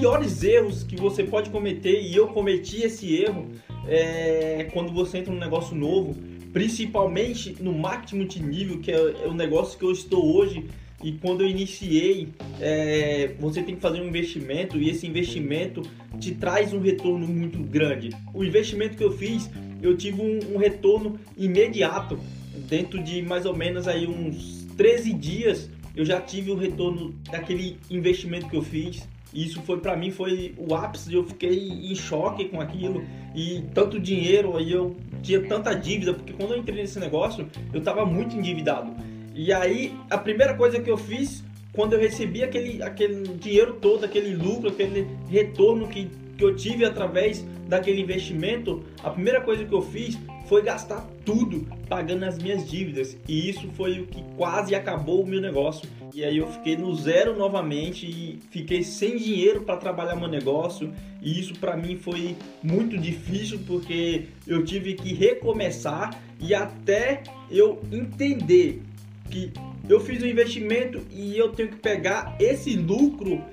piores erros que você pode cometer, e eu cometi esse erro, é quando você entra num negócio novo, principalmente no marketing multinível, que é, é o negócio que eu estou hoje. E quando eu iniciei, é, você tem que fazer um investimento e esse investimento te traz um retorno muito grande. O investimento que eu fiz, eu tive um, um retorno imediato. Dentro de mais ou menos aí uns 13 dias, eu já tive o retorno daquele investimento que eu fiz. Isso foi para mim foi o ápice, eu fiquei em choque com aquilo e tanto dinheiro, aí eu tinha tanta dívida, porque quando eu entrei nesse negócio, eu estava muito endividado. E aí a primeira coisa que eu fiz quando eu recebi aquele, aquele dinheiro todo, aquele lucro, aquele retorno que, que eu tive através daquele investimento, a primeira coisa que eu fiz foi gastar tudo pagando as minhas dívidas. E isso foi o que quase acabou o meu negócio. E aí eu fiquei no zero novamente e fiquei sem dinheiro para trabalhar meu negócio. E isso para mim foi muito difícil porque eu tive que recomeçar e até eu entender que eu fiz um investimento e eu tenho que pegar esse lucro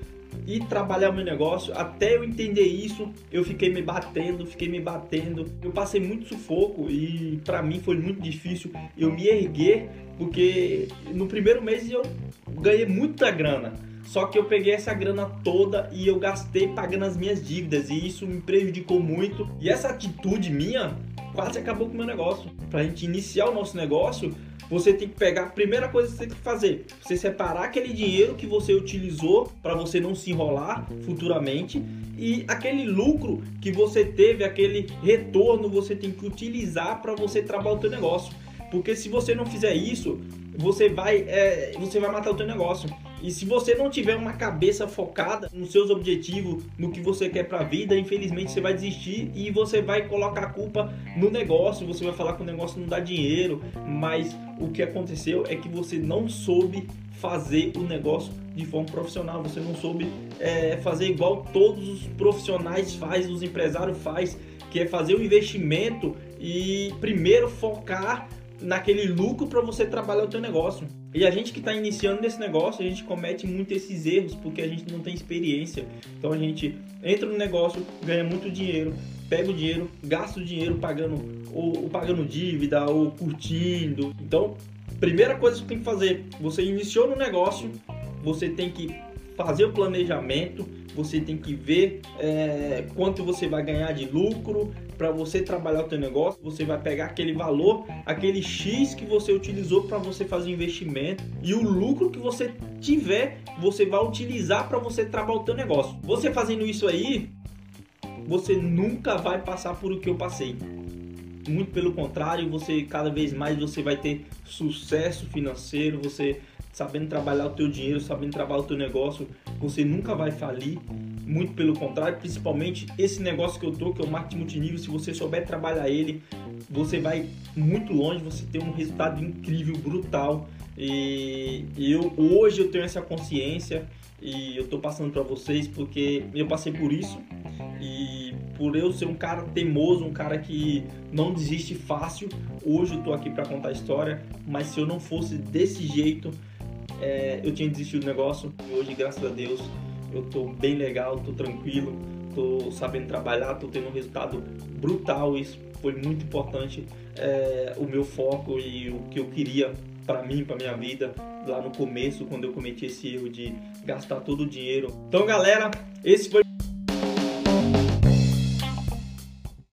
e trabalhar meu negócio. Até eu entender isso, eu fiquei me batendo, fiquei me batendo. Eu passei muito sufoco e para mim foi muito difícil eu me erguer, porque no primeiro mês eu ganhei muita grana. Só que eu peguei essa grana toda e eu gastei pagando as minhas dívidas e isso me prejudicou muito. E essa atitude minha quase acabou com o meu negócio. Para a gente iniciar o nosso negócio, você tem que pegar a primeira coisa que você tem que fazer, você separar aquele dinheiro que você utilizou para você não se enrolar futuramente e aquele lucro que você teve, aquele retorno, você tem que utilizar para você trabalhar o teu negócio. Porque se você não fizer isso, você vai, é, você vai matar o teu negócio. E se você não tiver uma cabeça focada nos seus objetivos, no que você quer para a vida, infelizmente você vai desistir e você vai colocar a culpa no negócio, você vai falar que o negócio não dá dinheiro, mas o que aconteceu é que você não soube fazer o negócio de forma profissional, você não soube é, fazer igual todos os profissionais faz, os empresários faz, que é fazer o investimento e primeiro focar naquele lucro para você trabalhar o teu negócio. E a gente que está iniciando nesse negócio, a gente comete muito esses erros porque a gente não tem experiência. Então a gente entra no negócio, ganha muito dinheiro, pega o dinheiro, gasta o dinheiro pagando ou, pagando dívida ou curtindo. Então, primeira coisa que você tem que fazer, você iniciou no negócio, você tem que fazer o planejamento, você tem que ver é, quanto você vai ganhar de lucro para você trabalhar o teu negócio. Você vai pegar aquele valor, aquele X que você utilizou para você fazer investimento e o lucro que você tiver, você vai utilizar para você trabalhar o teu negócio. Você fazendo isso aí, você nunca vai passar por o que eu passei. Muito pelo contrário, você cada vez mais você vai ter sucesso financeiro, você sabendo trabalhar o teu dinheiro, sabendo trabalhar o teu negócio, você nunca vai falir. Muito pelo contrário, principalmente esse negócio que eu tô, que é o marketing multinível, se você souber trabalhar ele, você vai muito longe, você tem um resultado incrível, brutal. E eu hoje eu tenho essa consciência e eu tô passando para vocês porque eu passei por isso e por eu ser um cara teimoso, um cara que não desiste fácil, hoje eu tô aqui para contar a história, mas se eu não fosse desse jeito, é, eu tinha desistido do negócio hoje, graças a Deus, eu tô bem legal, tô tranquilo, tô sabendo trabalhar, tô tendo um resultado brutal. Isso foi muito importante, é, o meu foco e o que eu queria para mim, para minha vida, lá no começo, quando eu cometi esse erro de gastar todo o dinheiro. Então, galera, esse foi